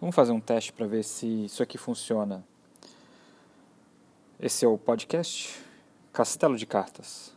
Vamos fazer um teste para ver se isso aqui funciona. Esse é o podcast Castelo de Cartas.